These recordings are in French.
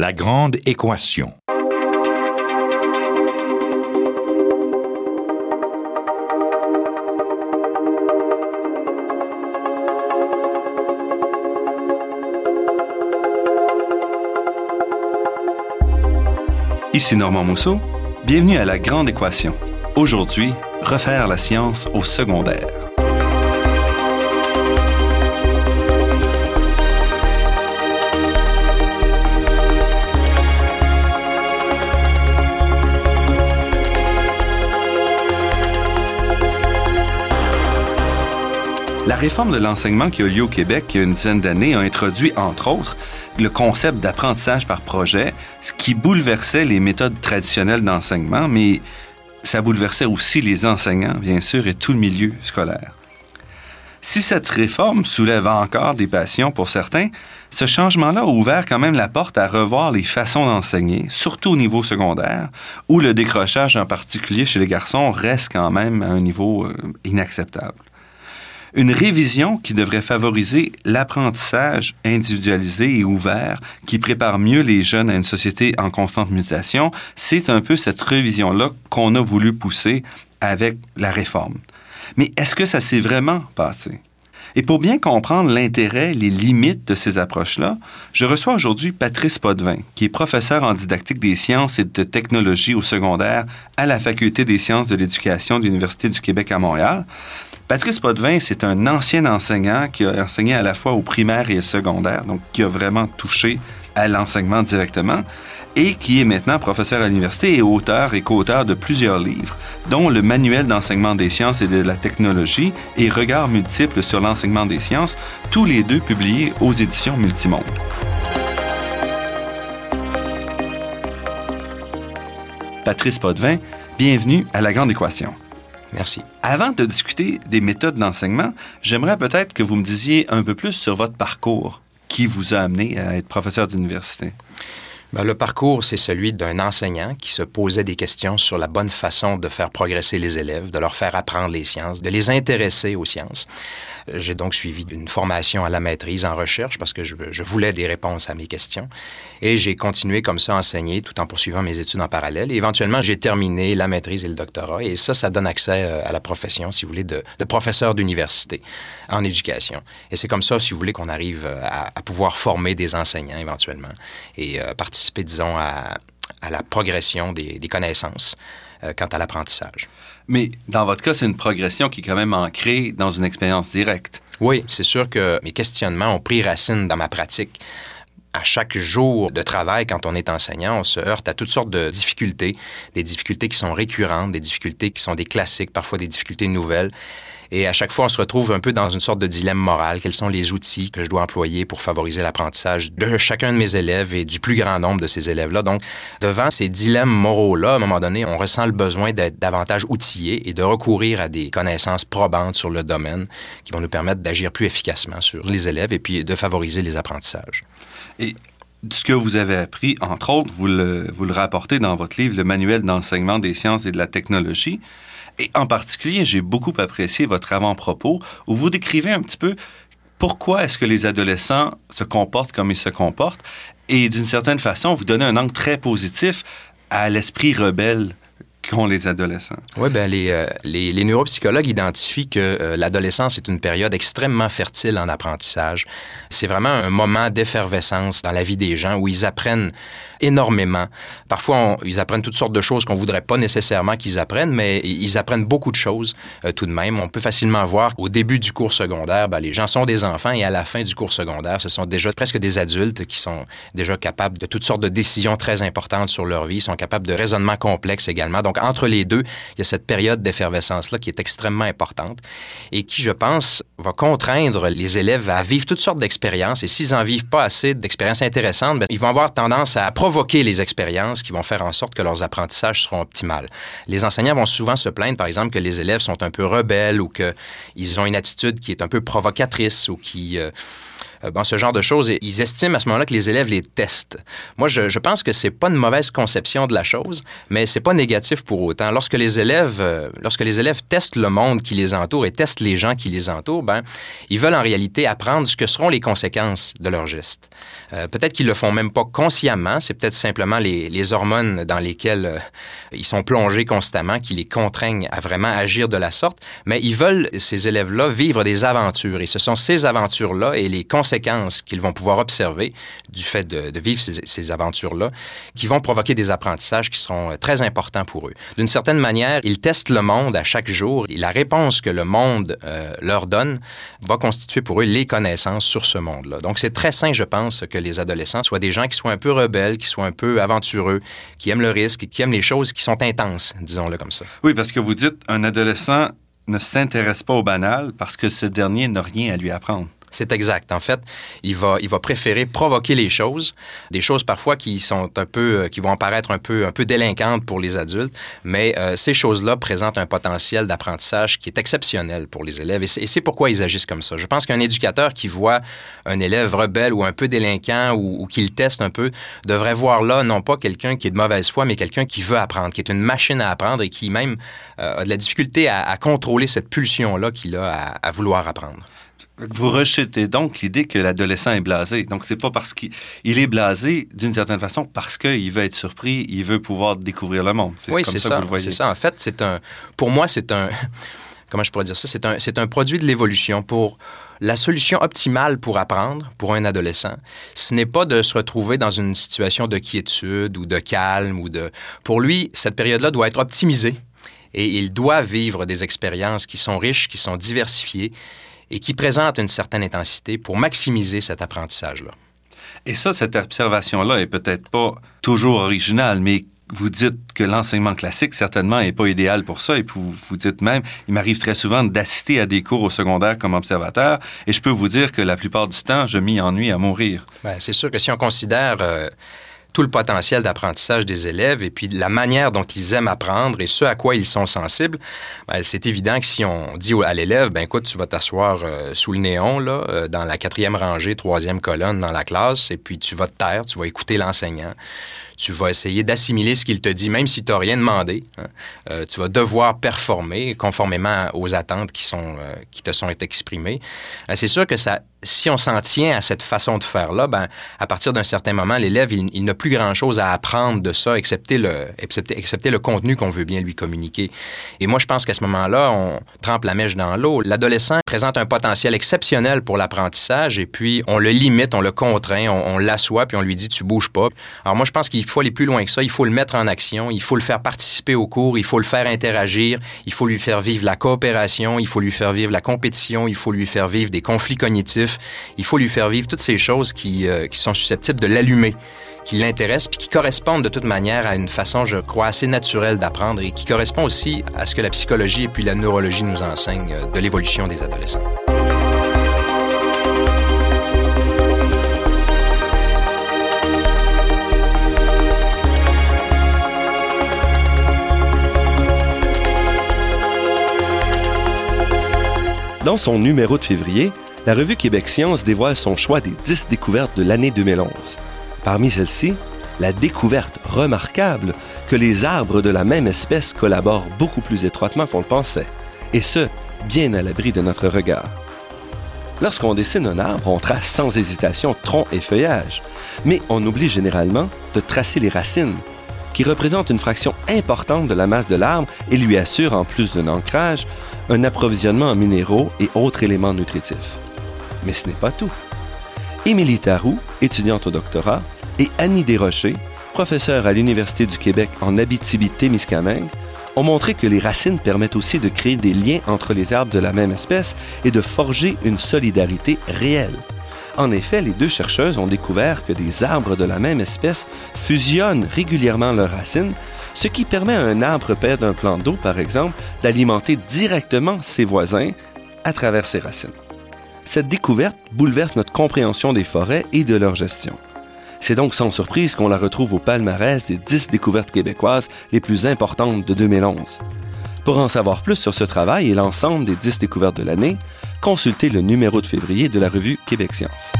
La grande équation. Ici Normand Mousseau. Bienvenue à La Grande Équation. Aujourd'hui, refaire la science au secondaire. Réforme de l'enseignement qui a eu lieu au Québec il y a une dizaine d'années a introduit, entre autres, le concept d'apprentissage par projet, ce qui bouleversait les méthodes traditionnelles d'enseignement, mais ça bouleversait aussi les enseignants, bien sûr, et tout le milieu scolaire. Si cette réforme soulève encore des passions pour certains, ce changement-là a ouvert quand même la porte à revoir les façons d'enseigner, surtout au niveau secondaire, où le décrochage en particulier chez les garçons reste quand même à un niveau euh, inacceptable. Une révision qui devrait favoriser l'apprentissage individualisé et ouvert, qui prépare mieux les jeunes à une société en constante mutation, c'est un peu cette révision-là qu'on a voulu pousser avec la réforme. Mais est-ce que ça s'est vraiment passé? Et pour bien comprendre l'intérêt, les limites de ces approches-là, je reçois aujourd'hui Patrice Potvin, qui est professeur en didactique des sciences et de technologie au secondaire à la Faculté des sciences de l'éducation de l'Université du Québec à Montréal. Patrice Potvin, c'est un ancien enseignant qui a enseigné à la fois au primaire et au secondaire, donc qui a vraiment touché à l'enseignement directement et qui est maintenant professeur à l'université et auteur et co-auteur de plusieurs livres, dont le Manuel d'enseignement des sciences et de la technologie et Regards multiples sur l'enseignement des sciences, tous les deux publiés aux éditions Multimonde. Patrice Potvin, bienvenue à La Grande Équation. Merci. Avant de discuter des méthodes d'enseignement, j'aimerais peut-être que vous me disiez un peu plus sur votre parcours qui vous a amené à être professeur d'université. Ben, le parcours, c'est celui d'un enseignant qui se posait des questions sur la bonne façon de faire progresser les élèves, de leur faire apprendre les sciences, de les intéresser aux sciences. J'ai donc suivi une formation à la maîtrise en recherche parce que je, voulais des réponses à mes questions. Et j'ai continué comme ça à enseigner tout en poursuivant mes études en parallèle. Et éventuellement, j'ai terminé la maîtrise et le doctorat. Et ça, ça donne accès euh, à la profession, si vous voulez, de, professeur d'université en éducation. Et c'est comme ça, si vous voulez, qu'on arrive euh, à, pouvoir former des enseignants éventuellement et euh, participer, disons, à, la progression des, connaissances quant à l'apprentissage. Mais dans votre cas, c'est une progression qui est quand même ancrée dans une expérience directe. Oui, c'est sûr que mes questionnements ont pris racine dans ma pratique à chaque jour de travail, quand on est enseignant, on se heurte à toutes sortes de difficultés, des difficultés qui sont récurrentes, des difficultés qui sont des classiques, parfois des difficultés nouvelles. Et à chaque fois, on se retrouve un peu dans une sorte de dilemme moral. Quels sont les outils que je dois employer pour favoriser l'apprentissage de chacun de mes élèves et du plus grand nombre de ces élèves-là? Donc, devant ces dilemmes moraux-là, à un moment donné, on ressent le besoin d'être davantage outillé et de recourir à des connaissances probantes sur le domaine qui vont nous permettre d'agir plus efficacement sur les élèves et puis de favoriser les apprentissages. Et ce que vous avez appris, entre autres, vous le, vous le rapportez dans votre livre, le Manuel d'enseignement des sciences et de la technologie. Et en particulier, j'ai beaucoup apprécié votre avant-propos où vous décrivez un petit peu pourquoi est-ce que les adolescents se comportent comme ils se comportent et d'une certaine façon, vous donnez un angle très positif à l'esprit rebelle qu'ont les adolescents. Oui, ben les, euh, les, neuropsychologues identifient que euh, l'adolescence est une période extrêmement fertile en apprentissage. C'est vraiment un moment d'effervescence dans la vie des gens où ils apprennent énormément. Parfois, ils apprennent toutes sortes de choses qu'on voudrait pas nécessairement qu'ils apprennent, mais ils apprennent beaucoup de choses euh, tout de même. On peut facilement voir au début du cours secondaire, ben, les gens sont des enfants et à la fin du cours secondaire, ce sont déjà presque des adultes qui sont déjà capables de toutes sortes de décisions très importantes sur leur vie, ils sont capables de raisonnements complexes également. Donc, entre les deux, il y a cette période d'effervescence-là qui est extrêmement importante et qui, je pense, va contraindre les élèves à vivre toutes sortes d'expériences. Et s'ils n'en vivent pas assez d'expériences intéressantes, ben, ils vont avoir tendance à provoquer les expériences qui vont faire en sorte que leurs apprentissages seront optimales. Les enseignants vont souvent se plaindre, par exemple, que les élèves sont un peu rebelles ou qu'ils ont une attitude qui est un peu provocatrice ou qui... Euh, bon, ce genre de choses. Ils estiment à ce moment-là que les élèves les testent. Moi, je, je pense que c'est pas une mauvaise conception de la chose, mais c'est pas négatif pour autant. Lorsque les élèves, euh, lorsque les élèves testent le monde qui les entoure et testent les gens qui les entourent, ben, ils veulent en réalité apprendre ce que seront les conséquences de leurs gestes. Euh, peut-être qu'ils le font même pas consciemment, c'est peut-être simplement les, les, hormones dans lesquelles euh, ils sont plongés constamment qui les contraignent à vraiment agir de la sorte, mais ils veulent, ces élèves-là, vivre des aventures et ce sont ces aventures-là et les conséquences qu'ils vont pouvoir observer du fait de, vivre ces, ces aventures-là qui vont provoquer des apprentissages qui seront euh, très importants pour eux. D'une certaine manière, ils testent le monde à chaque jour et la réponse que le monde euh, leur donne va constituer pour eux les connaissances sur ce monde-là. Donc, c'est très sain, je pense, que les adolescents soient des gens qui soient un peu rebelles, qui soient un peu aventureux, qui aiment le risque, qui aiment les choses qui sont intenses, disons-le comme ça. Oui, parce que vous dites, un adolescent ne s'intéresse pas au banal parce que ce dernier n'a rien à lui apprendre. C'est exact. En fait, il va, il va préférer provoquer les choses, des choses parfois qui sont un peu, euh, qui vont paraître un peu, un peu délinquantes pour les adultes, mais euh, ces choses-là présentent un potentiel d'apprentissage qui est exceptionnel pour les élèves et c'est pourquoi ils agissent comme ça. Je pense qu'un éducateur qui voit un élève rebelle ou un peu délinquant ou, ou qui le teste un peu devrait voir là non pas quelqu'un qui est de mauvaise foi, mais quelqu'un qui veut apprendre, qui est une machine à apprendre et qui même euh, a de la difficulté à, contrôler cette pulsion-là qu'il a à vouloir apprendre. Vous rejetez donc l'idée que l'adolescent est blasé. Donc, c'est pas parce qu'il est blasé d'une certaine façon parce qu'il veut être surpris, il veut pouvoir découvrir le monde. Oui, c'est ça. c'est ça. En fait, c'est un. Pour moi, c'est un. Comment je pourrais dire ça? C'est un, un produit de l'évolution. Pour la solution optimale pour apprendre pour un adolescent, ce n'est pas de se retrouver dans une situation de quiétude ou de calme ou de. Pour lui, cette période-là doit être optimisée et il doit vivre des expériences qui sont riches, qui sont diversifiées et qui présente une certaine intensité pour maximiser cet apprentissage-là. Et ça, cette observation-là est peut-être pas toujours originale, mais vous dites que l'enseignement classique, certainement, n'est pas idéal pour ça. Et puis vous, vous dites même, il m'arrive très souvent d'assister à des cours au secondaire comme observateur. Et je peux vous dire que la plupart du temps, je m'y ennuie à mourir. Bien, c'est sûr que si on considère... Euh tout le potentiel d'apprentissage des élèves et puis la manière dont ils aiment apprendre et ce à quoi ils sont sensibles, ben, c'est évident que si on dit à l'élève, ben écoute, tu vas t'asseoir euh, sous le néon, là, euh, dans la quatrième rangée, troisième colonne dans la classe, et puis tu vas te taire, tu vas écouter l'enseignant tu vas essayer d'assimiler ce qu'il te dit, même si tu n'as rien demandé. Hein. Euh, tu vas devoir performer conformément aux attentes qui, sont, qui te sont exprimées. Euh, c'est sûr que ça, si on s'en tient à cette façon de faire-là, ben, à partir d'un certain moment, l'élève, il, n'a plus grand-chose à apprendre de ça, excepté le, le contenu qu'on veut bien lui communiquer. Et moi, je pense qu'à ce moment-là, on trempe la mèche dans l'eau. L'adolescent présente un potentiel exceptionnel pour l'apprentissage et puis on le limite, on le contraint, on, on l'assoit, puis on lui dit, tu bouges pas. Alors moi, je pense qu'il faut aller plus loin que ça. Il faut le mettre en action. Il faut le faire participer au cours. Il faut le faire interagir. Il faut lui faire vivre la coopération. Il faut lui faire vivre la compétition. Il faut lui faire vivre des conflits cognitifs. Il faut lui faire vivre toutes ces choses qui, euh, qui sont susceptibles de l'allumer qui l'intéressent puis qui correspondent de toute manière à une façon, je crois, assez naturelle d'apprendre et qui correspond aussi à ce que la psychologie et puis la neurologie nous enseignent euh, de l'évolution des adolescents. Dans son numéro de février, la revue Québec Science dévoile son choix des 10 découvertes de l'année 2011. Parmi celles-ci, la découverte remarquable que les arbres de la même espèce collaborent beaucoup plus étroitement qu'on le pensait, et ce, bien à l'abri de notre regard. Lorsqu'on dessine un arbre, on trace sans hésitation tronc et feuillage, mais on oublie généralement de tracer les racines, qui représentent une fraction importante de la masse de l'arbre et lui assurent, en plus d'un ancrage, un approvisionnement en minéraux et autres éléments nutritifs. Mais ce n'est pas tout. Émilie Tarou, étudiante au doctorat, et Annie Desrochers, professeure à l'Université du Québec en Abitibi-Témiscamingue, ont montré que les racines permettent aussi de créer des liens entre les arbres de la même espèce et de forger une solidarité réelle. En effet, les deux chercheuses ont découvert que des arbres de la même espèce fusionnent régulièrement leurs racines, ce qui permet à un arbre père d'un plan d'eau, par exemple, d'alimenter directement ses voisins à travers ses racines. Cette découverte bouleverse notre compréhension des forêts et de leur gestion. C'est donc sans surprise qu'on la retrouve au palmarès des 10 découvertes québécoises les plus importantes de 2011. Pour en savoir plus sur ce travail et l'ensemble des 10 découvertes de l'année, consultez le numéro de février de la revue Québec Science.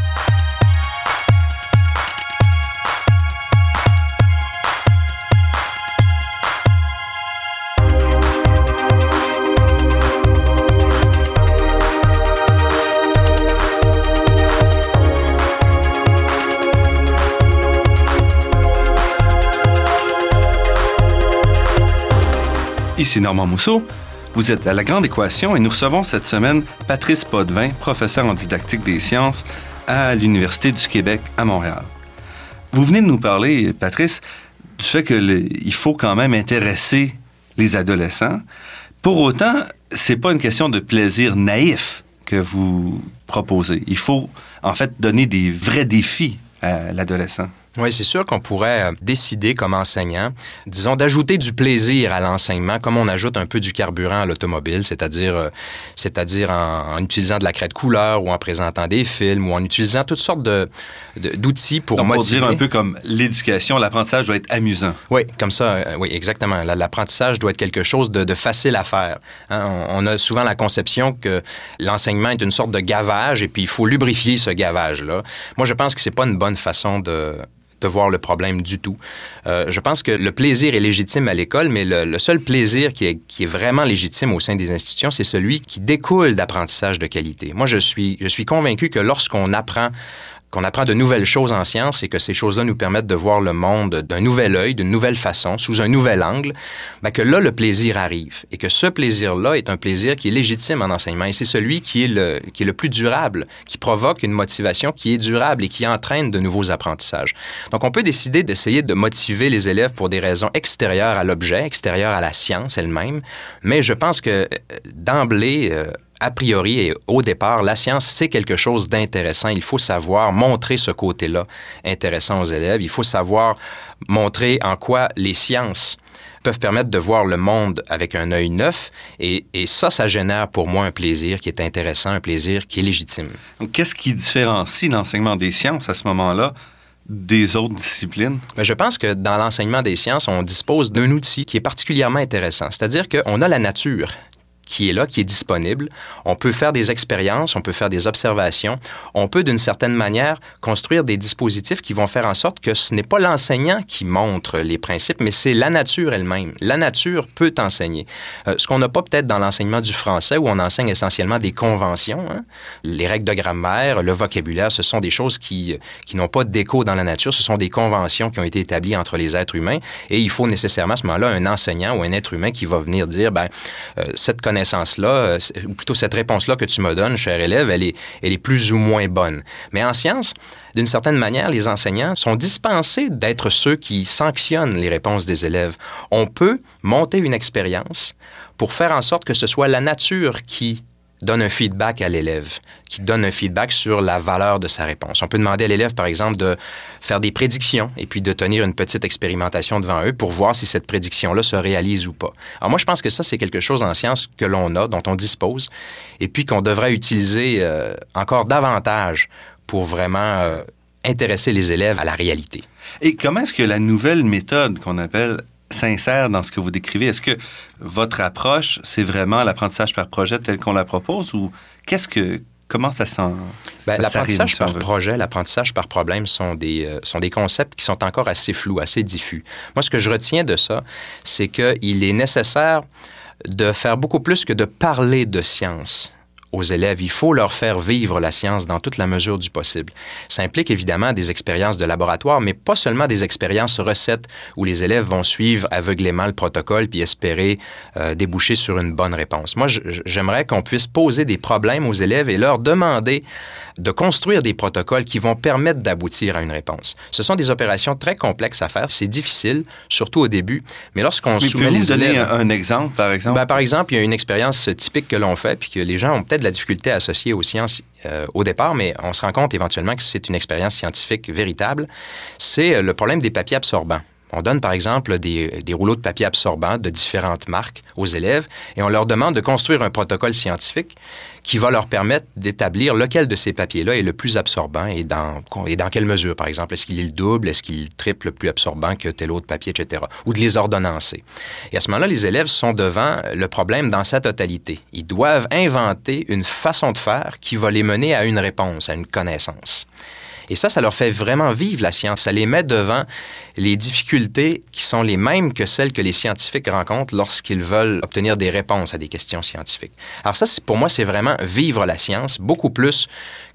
Ici Normand Mousseau. Vous êtes à La Grande Équation et nous recevons cette semaine Patrice Potvin, professeur en didactique des sciences à l'Université du Québec à Montréal. Vous venez de nous parler, Patrice, du fait qu'il faut quand même intéresser les adolescents. Pour autant, c'est pas une question de plaisir naïf que vous proposez. Il faut en fait donner des vrais défis à l'adolescent. Oui, c'est sûr qu'on pourrait euh, décider comme enseignant, disons, d'ajouter du plaisir à l'enseignement comme on ajoute un peu du carburant à l'automobile, c'est-à-dire euh, c'est-à-dire en, utilisant de la craie de couleur ou en présentant des films ou en utilisant toutes sortes de, d'outils pour Donc, motiver. Pour dire un peu comme l'éducation, l'apprentissage doit être amusant. Oui, comme ça, euh, oui, exactement. L'apprentissage doit être quelque chose de, facile à faire. Hein. On, a souvent la conception que l'enseignement est une sorte de gavage et puis il faut lubrifier ce gavage-là. Moi, je pense que c'est pas une bonne façon de de voir le problème du tout. Euh, je pense que le plaisir est légitime à l'école, mais le, seul plaisir qui est, vraiment légitime au sein des institutions, c'est celui qui découle d'apprentissage de qualité. Moi, je suis, je suis convaincu que lorsqu'on apprend qu'on apprend de nouvelles choses en science et que ces choses-là nous permettent de voir le monde d'un nouvel œil, d'une nouvelle façon, sous un nouvel angle, ben que là, le plaisir arrive. Et que ce plaisir-là est un plaisir qui est légitime en enseignement. Et c'est celui qui est, le, qui est le plus durable, qui provoque une motivation qui est durable et qui entraîne de nouveaux apprentissages. Donc, on peut décider d'essayer de motiver les élèves pour des raisons extérieures à l'objet, extérieures à la science elle-même. Mais je pense que euh, d'emblée, euh, a priori et au départ, la science, c'est quelque chose d'intéressant. Il faut savoir montrer ce côté-là intéressant aux élèves. Il faut savoir montrer en quoi les sciences peuvent permettre de voir le monde avec un œil neuf. Et, ça, ça génère pour moi un plaisir qui est intéressant, un plaisir qui est légitime. Qu'est-ce qui différencie l'enseignement des sciences à ce moment-là des autres disciplines? Ben, je pense que dans l'enseignement des sciences, on dispose d'un outil qui est particulièrement intéressant. C'est-à-dire qu'on a la nature qui est là, qui est disponible. On peut faire des expériences, on peut faire des observations, on peut d'une certaine manière construire des dispositifs qui vont faire en sorte que ce n'est pas l'enseignant qui montre les principes, mais c'est la nature elle-même. La nature peut enseigner. Euh, ce qu'on n'a pas peut-être dans l'enseignement du français, où on enseigne essentiellement des conventions, hein. les règles de grammaire, le vocabulaire, ce sont des choses qui, qui n'ont pas d'écho dans la nature, ce sont des conventions qui ont été établies entre les êtres humains, et il faut nécessairement à ce moment-là un enseignant ou un être humain qui va venir dire, ben, euh, cette connaissance euh, plutôt cette réponse-là que tu me donnes, cher élève, elle est, plus ou moins bonne. Mais en sciences, d'une certaine manière, les enseignants sont dispensés d'être ceux qui sanctionnent les réponses des élèves. On peut monter une expérience pour faire en sorte que ce soit la nature qui donne un feedback à l'élève, qui donne un feedback sur la valeur de sa réponse. On peut demander à l'élève, par exemple, de faire des prédictions et puis de tenir une petite expérimentation devant eux pour voir si cette prédiction-là se réalise ou pas. Alors moi, je pense que ça, c'est quelque chose en science que l'on a, dont on dispose, et puis qu'on devrait utiliser euh, encore davantage pour vraiment euh, intéresser les élèves à la réalité. Et comment est-ce que la nouvelle méthode qu'on appelle sincère dans ce que vous décrivez. Est-ce que votre approche, c'est vraiment l'apprentissage par projet tel qu'on la propose ou qu'est-ce que comment ça sent ben, L'apprentissage par projet, l'apprentissage par problème sont des, euh, sont des concepts qui sont encore assez flous, assez diffus. Moi, ce que je retiens de ça, c'est qu'il est nécessaire de faire beaucoup plus que de parler de science aux élèves. Il faut leur faire vivre la science dans toute la mesure du possible. Ça implique évidemment des expériences de laboratoire, mais pas seulement des expériences recettes où les élèves vont suivre aveuglément le protocole puis espérer euh, déboucher sur une bonne réponse. Moi, j'aimerais qu'on puisse poser des problèmes aux élèves et leur demander de construire des protocoles qui vont permettre d'aboutir à une réponse. Ce sont des opérations très complexes à faire, c'est difficile, surtout au début, mais lorsqu'on soumet les donner un exemple, par exemple? Ben, par exemple, il y a une expérience typique que l'on fait, puis que les gens ont peut-être de la difficulté à associer aux sciences euh, au départ, mais on se rend compte éventuellement que c'est une expérience scientifique véritable. C'est euh, le problème des papiers absorbants. On donne par exemple des, rouleaux de papier absorbants de différentes marques aux élèves et on leur demande de construire un protocole scientifique qui va leur permettre d'établir lequel de ces papiers-là est le plus absorbant et dans, quelle mesure, par exemple. Est-ce qu'il est le double, est-ce qu'il est le triple plus absorbant que tel autre papier, etc. Ou de les ordonnancer. Et à ce moment-là, les élèves sont devant le problème dans sa totalité. Ils doivent inventer une façon de faire qui va les mener à une réponse, à une connaissance. Et ça, ça leur fait vraiment vivre la science. Ça les met devant les difficultés qui sont les mêmes que celles que les scientifiques rencontrent lorsqu'ils veulent obtenir des réponses à des questions scientifiques. Alors ça, pour moi, c'est vraiment vivre la science, beaucoup plus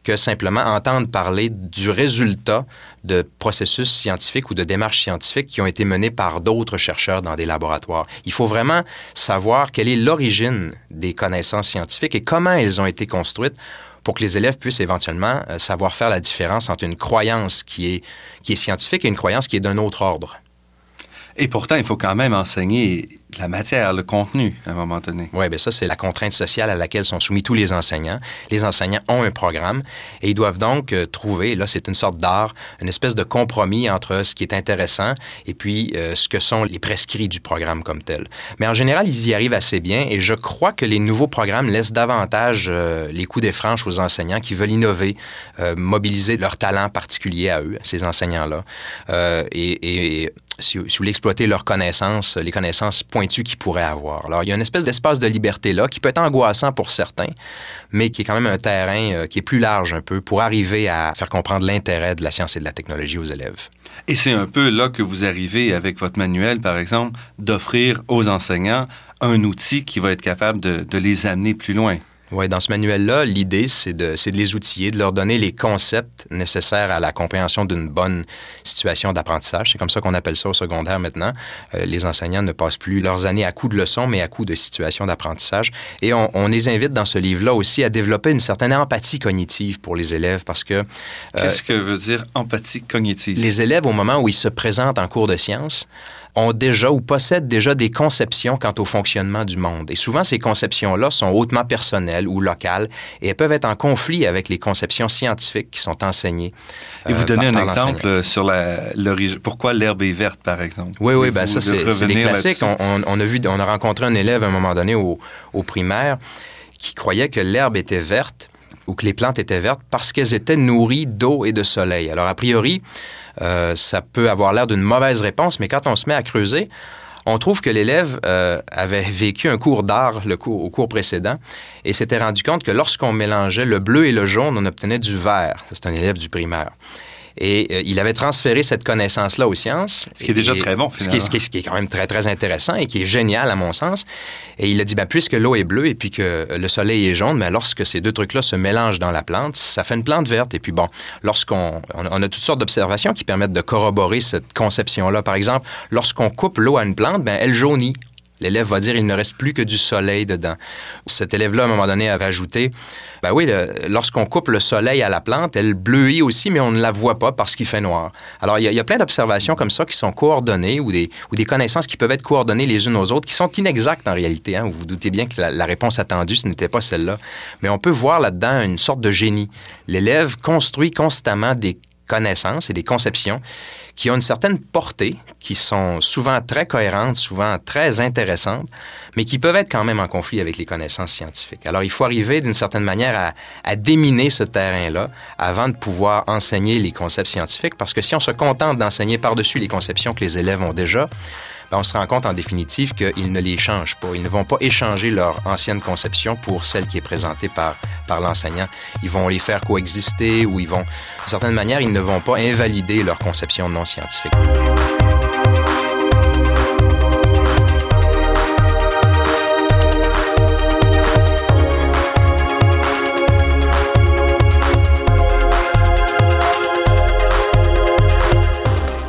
que simplement entendre parler du résultat de processus scientifiques ou de démarches scientifiques qui ont été menés par d'autres chercheurs dans des laboratoires. Il faut vraiment savoir quelle est l'origine des connaissances scientifiques et comment elles ont été construites pour que les élèves puissent éventuellement euh, savoir faire la différence entre une croyance qui est, qui est scientifique et une croyance qui est d'un autre ordre. Et pourtant, il faut quand même enseigner la matière, le contenu, à un moment donné. Oui, bien ça, c'est la contrainte sociale à laquelle sont soumis tous les enseignants. Les enseignants ont un programme et ils doivent donc euh, trouver, là, c'est une sorte d'art, une espèce de compromis entre ce qui est intéressant et puis euh, ce que sont les prescrits du programme comme tel. Mais en général, ils y arrivent assez bien et je crois que les nouveaux programmes laissent davantage euh, les coups des franches aux enseignants qui veulent innover, mobiliser leur talent particulier à eux, ces enseignants-là, et, et si, si, vous voulez leurs connaissances, les connaissances pointues qu'ils pourraient avoir. Alors, il y a une espèce d'espace de liberté là qui peut être angoissant pour certains, mais qui est quand même un terrain euh, qui est plus large un peu pour arriver à faire comprendre l'intérêt de la science et de la technologie aux élèves. Et c'est un peu là que vous arrivez avec votre manuel, par exemple, d'offrir aux enseignants un outil qui va être capable de les amener plus loin. Oui, dans ce manuel-là, l'idée, c'est de, de, les outiller, de leur donner les concepts nécessaires à la compréhension d'une bonne situation d'apprentissage. C'est comme ça qu'on appelle ça au secondaire maintenant. Euh, les enseignants ne passent plus leurs années à coups de leçons, mais à coups de situations d'apprentissage. Et on, on, les invite dans ce livre-là aussi à développer une certaine empathie cognitive pour les élèves parce que... Euh, Qu'est-ce que veut dire empathie cognitive? Les élèves, au moment où ils se présentent en cours de sciences, ont déjà ou possèdent déjà des conceptions quant au fonctionnement du monde. Et souvent, ces conceptions-là sont hautement personnelles ou locales et elles peuvent être en conflit avec les conceptions scientifiques qui sont enseignées. Et vous euh, donnez un exemple sur l'origine. Pourquoi l'herbe est verte, par exemple? Oui, oui, ben ça, c'est des classiques. On, on, on, a vu, on a rencontré un élève à un moment donné au, au primaire qui croyait que l'herbe était verte ou que les plantes étaient vertes parce qu'elles étaient nourries d'eau et de soleil. Alors, a priori, euh, ça peut avoir l'air d'une mauvaise réponse, mais quand on se met à creuser, on trouve que l'élève euh, avait vécu un cours d'art au cours précédent et s'était rendu compte que lorsqu'on mélangeait le bleu et le jaune, on obtenait du vert. C'est un élève du primaire. Et euh, il avait transféré cette connaissance-là aux sciences. Ce qui est déjà très bon, finalement. Ce qui, est, ce qui, est, quand même très, très intéressant et qui est génial, à mon sens. Et il a dit, ben, puisque l'eau est bleue et puis que le soleil est jaune, mais lorsque ces deux trucs-là se mélangent dans la plante, ça fait une plante verte. Et puis bon, lorsqu'on on, on a toutes sortes d'observations qui permettent de corroborer cette conception-là. Par exemple, lorsqu'on coupe l'eau à une plante, ben, elle jaunit. L'élève va dire il ne reste plus que du soleil dedans. Cet élève-là, à un moment donné, avait ajouté ben oui, lorsqu'on coupe le soleil à la plante, elle bleuit aussi, mais on ne la voit pas parce qu'il fait noir. Alors, il y a, plein d'observations comme ça qui sont coordonnées ou des, ou des connaissances qui peuvent être coordonnées les unes aux autres qui sont inexactes en réalité. Hein. Vous vous doutez bien que la, la réponse attendue, ce n'était pas celle-là. Mais on peut voir là-dedans une sorte de génie. L'élève construit constamment des connaissances et des conceptions qui ont une certaine portée, qui sont souvent très cohérentes, souvent très intéressantes, mais qui peuvent être quand même en conflit avec les connaissances scientifiques. Alors, il faut arriver d'une certaine manière à, à déminer ce terrain-là avant de pouvoir enseigner les concepts scientifiques, parce que si on se contente d'enseigner par-dessus les conceptions que les élèves ont déjà, on se rend compte en définitive qu'ils ne les changent pas. Ils ne vont pas échanger leur ancienne conception pour celle qui est présentée par, par l'enseignant. Ils vont les faire coexister ou ils vont, d'une certaine manière, ils ne vont pas invalider leur conception non scientifique.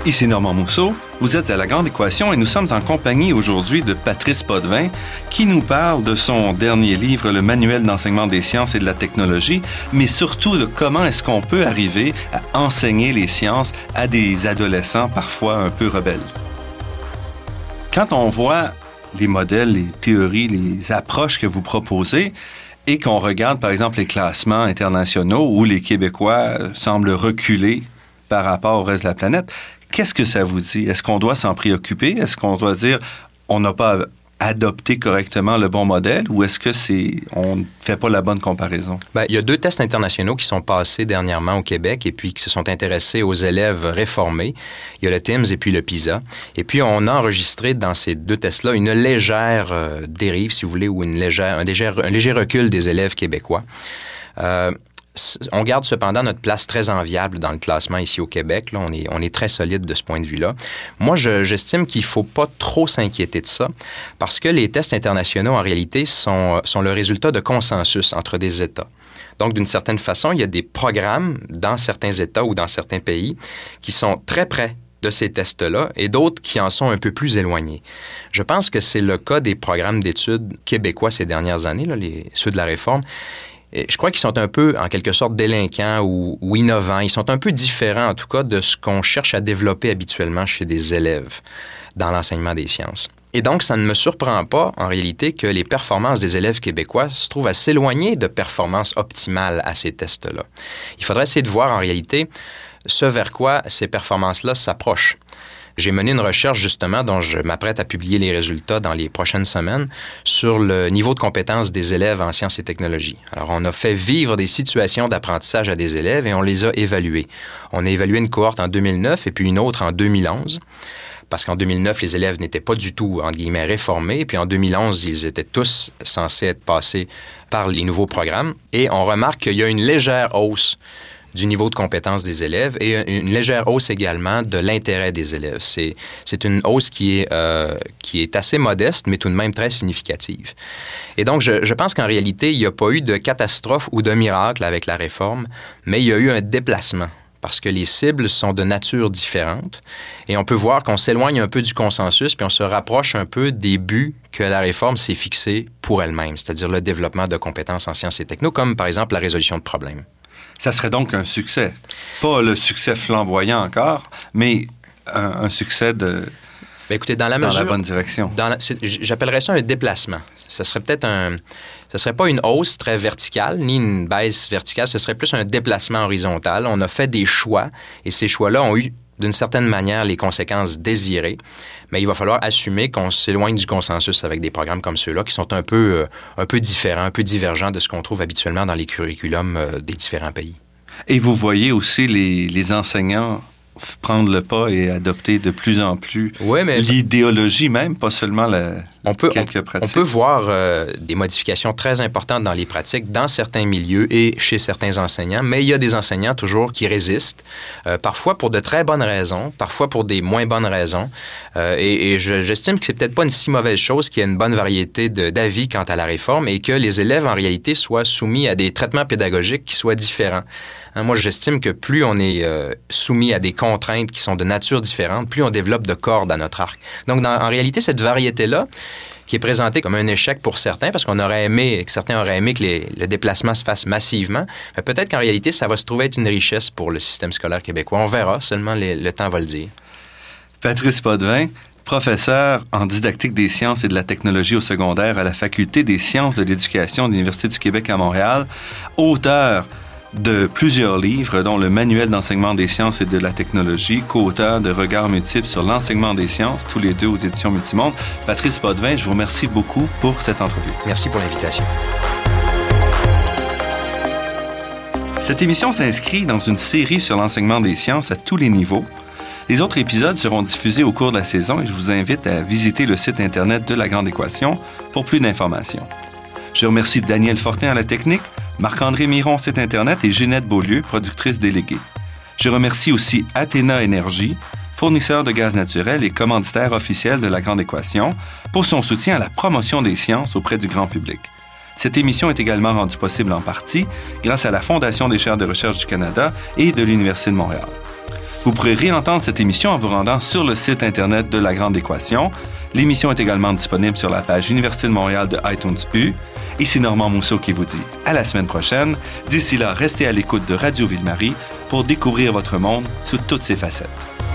Ici Normand Mousseau, vous êtes à La Grande Équation et nous sommes en compagnie aujourd'hui de Patrice Potvin qui nous parle de son dernier livre, Le Manuel d'enseignement des sciences et de la technologie, mais surtout de comment est-ce qu'on peut arriver à enseigner les sciences à des adolescents parfois un peu rebelles. Quand on voit les modèles, les théories, les approches que vous proposez, et qu'on regarde par exemple les classements internationaux où les Québécois semblent reculer par rapport au reste de la planète, Qu'est-ce que ça vous dit? Est-ce qu'on doit s'en préoccuper? Est-ce qu'on doit dire on n'a pas adopté correctement le bon modèle ou est-ce que c'est on ne fait pas la bonne comparaison? Bien, il y a deux tests internationaux qui sont passés dernièrement au Québec et puis qui se sont intéressés aux élèves réformés. Il y a le TIMS et puis le PISA. Et puis on a enregistré dans ces deux tests-là une légère euh, dérive, si vous voulez, ou une légère, un, léger, un léger recul des élèves québécois. Euh, on garde cependant notre place très enviable dans le classement ici au Québec. On, est, très solide de ce point de vue-là. Moi, j'estime qu'il ne faut pas trop s'inquiéter de ça parce que les tests internationaux, en réalité, sont, le résultat de consensus entre des États. Donc, d'une certaine façon, il y a des programmes dans certains États ou dans certains pays qui sont très près de ces tests-là et d'autres qui en sont un peu plus éloignés. Je pense que c'est le cas des programmes d'études québécois ces dernières années, ceux de la réforme je crois qu'ils sont un peu, en quelque sorte, délinquants ou, innovants. Ils sont un peu différents, en tout cas, de ce qu'on cherche à développer habituellement chez des élèves dans l'enseignement des sciences. Et donc, ça ne me surprend pas, en réalité, que les performances des élèves québécois se trouvent à s'éloigner de performances optimales à ces tests-là. Il faudrait essayer de voir, en réalité, ce vers quoi ces performances-là s'approchent. J'ai mené une recherche justement dont je m'apprête à publier les résultats dans les prochaines semaines sur le niveau de compétence des élèves en sciences et technologies. Alors, on a fait vivre des situations d'apprentissage à des élèves et on les a évalués. On a évalué une cohorte en 2009 et puis une autre en 2011 parce qu'en 2009, les élèves n'étaient pas du tout, entre guillemets, réformés. Et puis en 2011, ils étaient tous censés être passés par les nouveaux programmes. Et on remarque qu'il y a une légère hausse du niveau de compétence des élèves et une légère hausse également de l'intérêt des élèves. C'est, une hausse qui est, euh, qui est assez modeste, mais tout de même très significative. Et donc, je, je pense qu'en réalité, il n'y a pas eu de catastrophe ou de miracle avec la réforme, mais il y a eu un déplacement parce que les cibles sont de nature différente et on peut voir qu'on s'éloigne un peu du consensus puis on se rapproche un peu des buts que la réforme s'est fixée pour elle-même, c'est-à-dire le développement de compétences en sciences et techno, comme par exemple la résolution de problèmes ça serait donc un succès. Pas le succès flamboyant encore, mais un, succès de. Ben, écoutez, dans la, mesure, dans la bonne direction. J'appellerais ça un déplacement. Ce serait peut-être un. Ce serait pas une hausse très verticale, ni une baisse verticale, ce serait plus un déplacement horizontal. On a fait des choix et ces choix-là ont eu d'une certaine manière les conséquences désirées, mais il va falloir assumer qu'on s'éloigne du consensus avec des programmes comme ceux-là qui sont un peu, euh, différents, un peu divergents de ce qu'on trouve habituellement dans les curriculums euh, des différents pays. Et vous voyez aussi les enseignants prendre le pas et adopter de plus en plus l'idéologie même, pas seulement la, on peut, quelques pratiques. On peut voir euh, des modifications très importantes dans les pratiques dans certains milieux et chez certains enseignants, mais il y a des enseignants toujours qui résistent, euh, parfois pour de très bonnes raisons, parfois pour des moins bonnes raisons. Euh, et, j'estime que c'est peut-être pas une si mauvaise chose qu'il y ait une bonne variété d'avis quant à la réforme et que les élèves en réalité soient soumis à des traitements pédagogiques qui soient différents. Hein, moi, j'estime que plus on est soumis à des contraintes qui sont de nature différente, plus on développe de cordes à notre arc. Donc, en réalité, cette variété-là, qui est présentée comme un échec pour certains, parce qu'on aurait aimé, que certains auraient aimé que le déplacement se fasse massivement, peut-être qu'en réalité, ça va se trouver être une richesse pour le système scolaire québécois. On verra, seulement le temps va le dire. Patrice Potvin, professeur en didactique des sciences et de la technologie au secondaire à la Faculté des sciences de l'éducation de l'Université du Québec à Montréal, auteur de plusieurs livres, dont le Manuel d'enseignement des sciences et de la technologie, co-auteur de Regards multiples sur l'enseignement des sciences, tous les deux aux éditions Multimonde. Patrice Potvin, je vous remercie beaucoup pour cette entrevue. Merci pour l'invitation. Cette émission s'inscrit dans une série sur l'enseignement des sciences à tous les niveaux. Les autres épisodes seront diffusés au cours de la saison et je vous invite à visiter le site Internet de La Grande Équation pour plus d'informations. Je remercie Daniel Fortin à la technique, Marc-André Miron, site Internet, et Ginette Beaulieu, productrice déléguée. Je remercie aussi Athéna Énergie, fournisseur de gaz naturel et commanditaire officiel de la Grande Équation, pour son soutien à la promotion des sciences auprès du grand public. Cette émission est également rendue possible en partie grâce à la Fondation des chaires de recherche du Canada et de l'Université de Montréal. Vous pourrez réentendre cette émission en vous rendant sur le site Internet de la Grande Équation. L'émission est également disponible sur la page Université de Montréal de iTunes U Ici Normand Mousseau qui vous dit à la semaine prochaine. D'ici là, restez à l'écoute de Radio Ville-Marie pour découvrir votre monde sous toutes ses facettes.